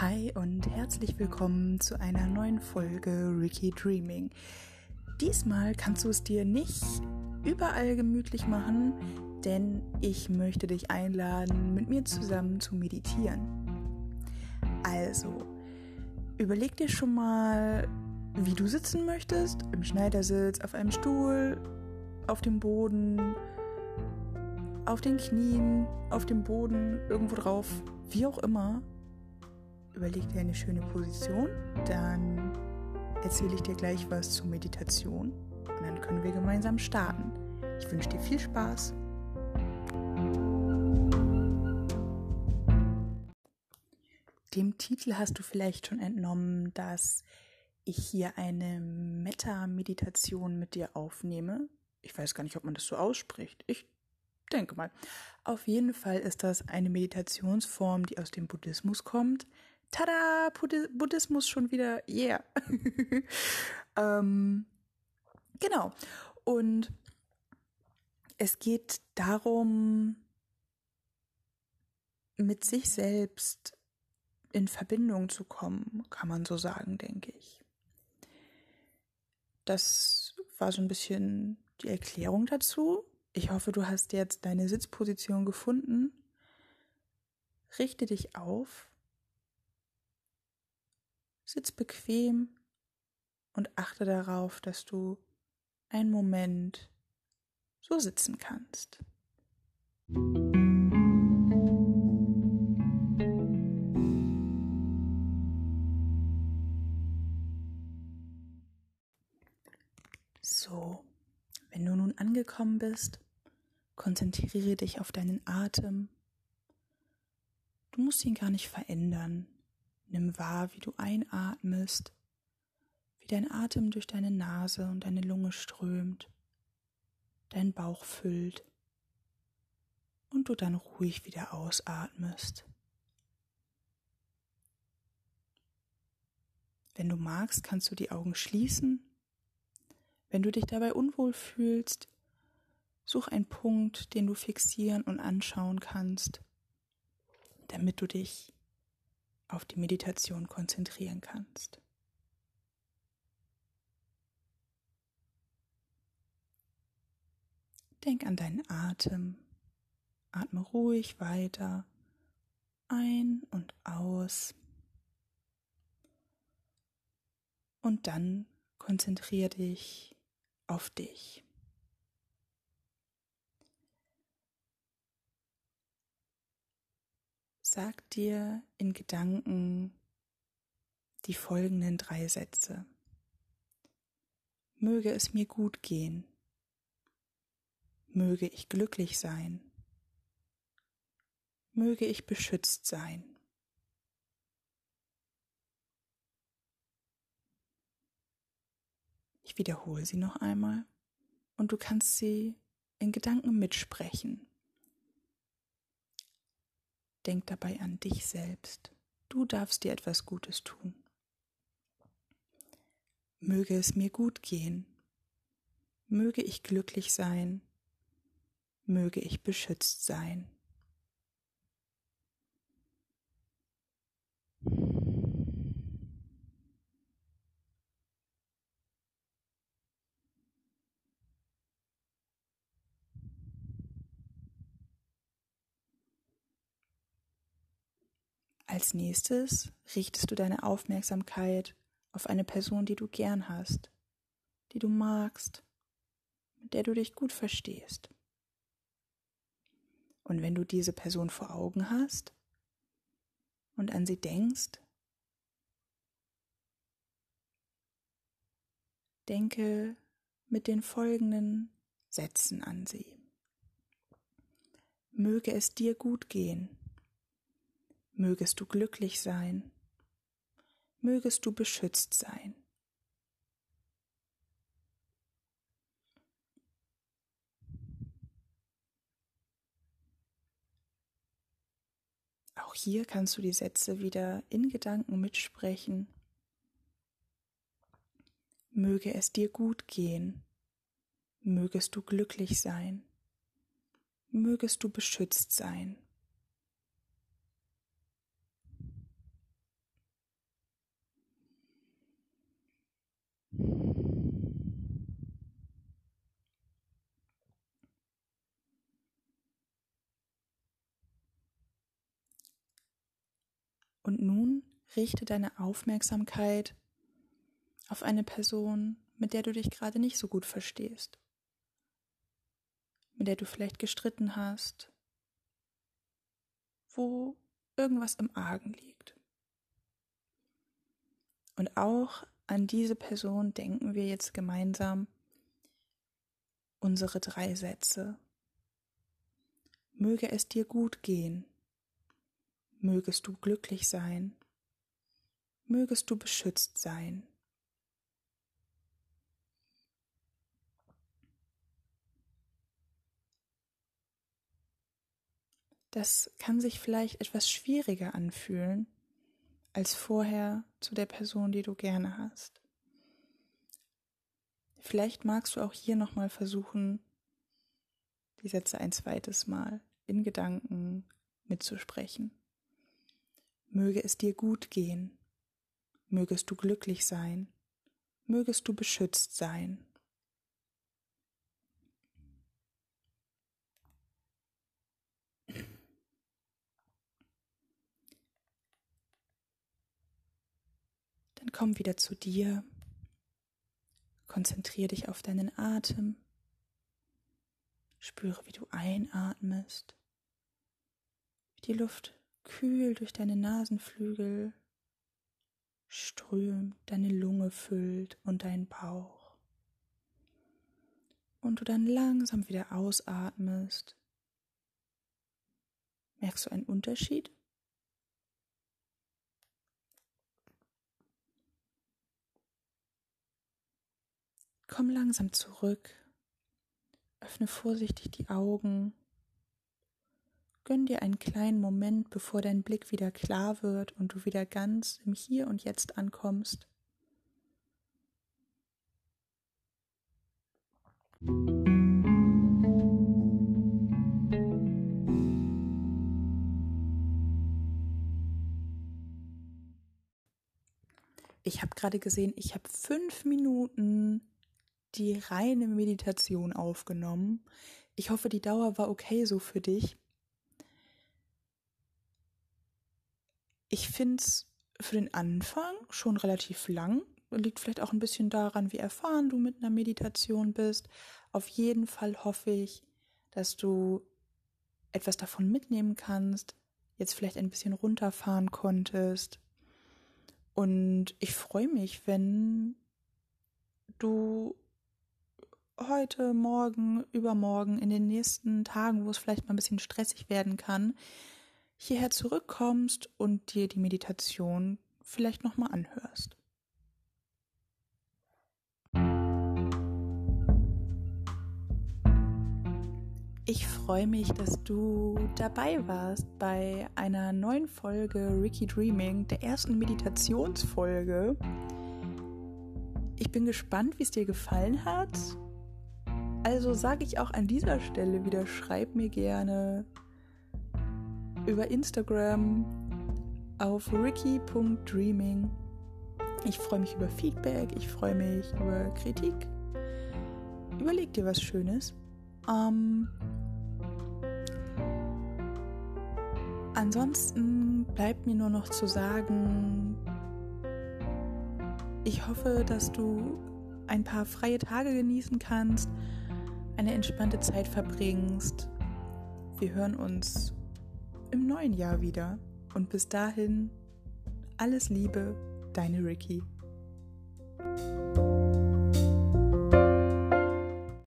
Hi und herzlich willkommen zu einer neuen Folge Ricky Dreaming. Diesmal kannst du es dir nicht überall gemütlich machen, denn ich möchte dich einladen, mit mir zusammen zu meditieren. Also, überleg dir schon mal, wie du sitzen möchtest, im Schneidersitz, auf einem Stuhl, auf dem Boden, auf den Knien, auf dem Boden, irgendwo drauf, wie auch immer überleg dir eine schöne Position, dann erzähle ich dir gleich was zur Meditation und dann können wir gemeinsam starten. Ich wünsche dir viel Spaß. Dem Titel hast du vielleicht schon entnommen, dass ich hier eine Metta-Meditation mit dir aufnehme. Ich weiß gar nicht, ob man das so ausspricht. Ich denke mal. Auf jeden Fall ist das eine Meditationsform, die aus dem Buddhismus kommt. Tada, Buddhismus schon wieder, yeah. ähm, genau. Und es geht darum, mit sich selbst in Verbindung zu kommen, kann man so sagen, denke ich. Das war so ein bisschen die Erklärung dazu. Ich hoffe, du hast jetzt deine Sitzposition gefunden. Richte dich auf Sitz bequem und achte darauf, dass du einen Moment so sitzen kannst. So, wenn du nun angekommen bist, konzentriere dich auf deinen Atem. Du musst ihn gar nicht verändern. Nimm wahr, wie du einatmest, wie dein Atem durch deine Nase und deine Lunge strömt, dein Bauch füllt und du dann ruhig wieder ausatmest. Wenn du magst, kannst du die Augen schließen. Wenn du dich dabei unwohl fühlst, such einen Punkt, den du fixieren und anschauen kannst, damit du dich auf die Meditation konzentrieren kannst. Denk an deinen Atem. Atme ruhig weiter ein und aus. Und dann konzentriere dich auf dich. Sag dir in Gedanken die folgenden drei Sätze. Möge es mir gut gehen. Möge ich glücklich sein. Möge ich beschützt sein. Ich wiederhole sie noch einmal und du kannst sie in Gedanken mitsprechen. Denk dabei an dich selbst. Du darfst dir etwas Gutes tun. Möge es mir gut gehen. Möge ich glücklich sein. Möge ich beschützt sein. Als nächstes richtest du deine Aufmerksamkeit auf eine Person, die du gern hast, die du magst, mit der du dich gut verstehst. Und wenn du diese Person vor Augen hast und an sie denkst, denke mit den folgenden Sätzen an sie. Möge es dir gut gehen mögest du glücklich sein, mögest du beschützt sein. Auch hier kannst du die Sätze wieder in Gedanken mitsprechen. Möge es dir gut gehen, mögest du glücklich sein, mögest du beschützt sein. Und nun richte deine Aufmerksamkeit auf eine Person, mit der du dich gerade nicht so gut verstehst, mit der du vielleicht gestritten hast, wo irgendwas im Argen liegt. Und auch an diese Person denken wir jetzt gemeinsam unsere drei Sätze. Möge es dir gut gehen. Mögest du glücklich sein. Mögest du beschützt sein. Das kann sich vielleicht etwas schwieriger anfühlen als vorher zu der Person, die du gerne hast. Vielleicht magst du auch hier nochmal versuchen, die Sätze ein zweites Mal in Gedanken mitzusprechen. Möge es dir gut gehen, mögest du glücklich sein, mögest du beschützt sein. Dann komm wieder zu dir. Konzentriere dich auf deinen Atem. Spüre, wie du einatmest, wie die Luft kühl durch deine Nasenflügel strömt, deine Lunge füllt und dein Bauch. Und du dann langsam wieder ausatmest. Merkst du einen Unterschied? Komm langsam zurück. Öffne vorsichtig die Augen. Gönn dir einen kleinen Moment, bevor dein Blick wieder klar wird und du wieder ganz im Hier und Jetzt ankommst. Ich habe gerade gesehen, ich habe fünf Minuten die reine Meditation aufgenommen. Ich hoffe, die Dauer war okay so für dich. Ich finde es für den Anfang schon relativ lang. Liegt vielleicht auch ein bisschen daran, wie erfahren du mit einer Meditation bist. Auf jeden Fall hoffe ich, dass du etwas davon mitnehmen kannst, jetzt vielleicht ein bisschen runterfahren konntest. Und ich freue mich, wenn du heute, morgen, übermorgen, in den nächsten Tagen, wo es vielleicht mal ein bisschen stressig werden kann, hierher zurückkommst und dir die Meditation vielleicht nochmal anhörst. Ich freue mich, dass du dabei warst bei einer neuen Folge Ricky Dreaming, der ersten Meditationsfolge. Ich bin gespannt, wie es dir gefallen hat also sage ich auch an dieser Stelle wieder, schreib mir gerne über Instagram auf ricky.dreaming. Ich freue mich über Feedback, ich freue mich über Kritik. Überleg dir was Schönes. Ähm, ansonsten bleibt mir nur noch zu sagen, ich hoffe, dass du ein paar freie Tage genießen kannst eine entspannte Zeit verbringst. Wir hören uns im neuen Jahr wieder. Und bis dahin, alles Liebe, deine Ricky.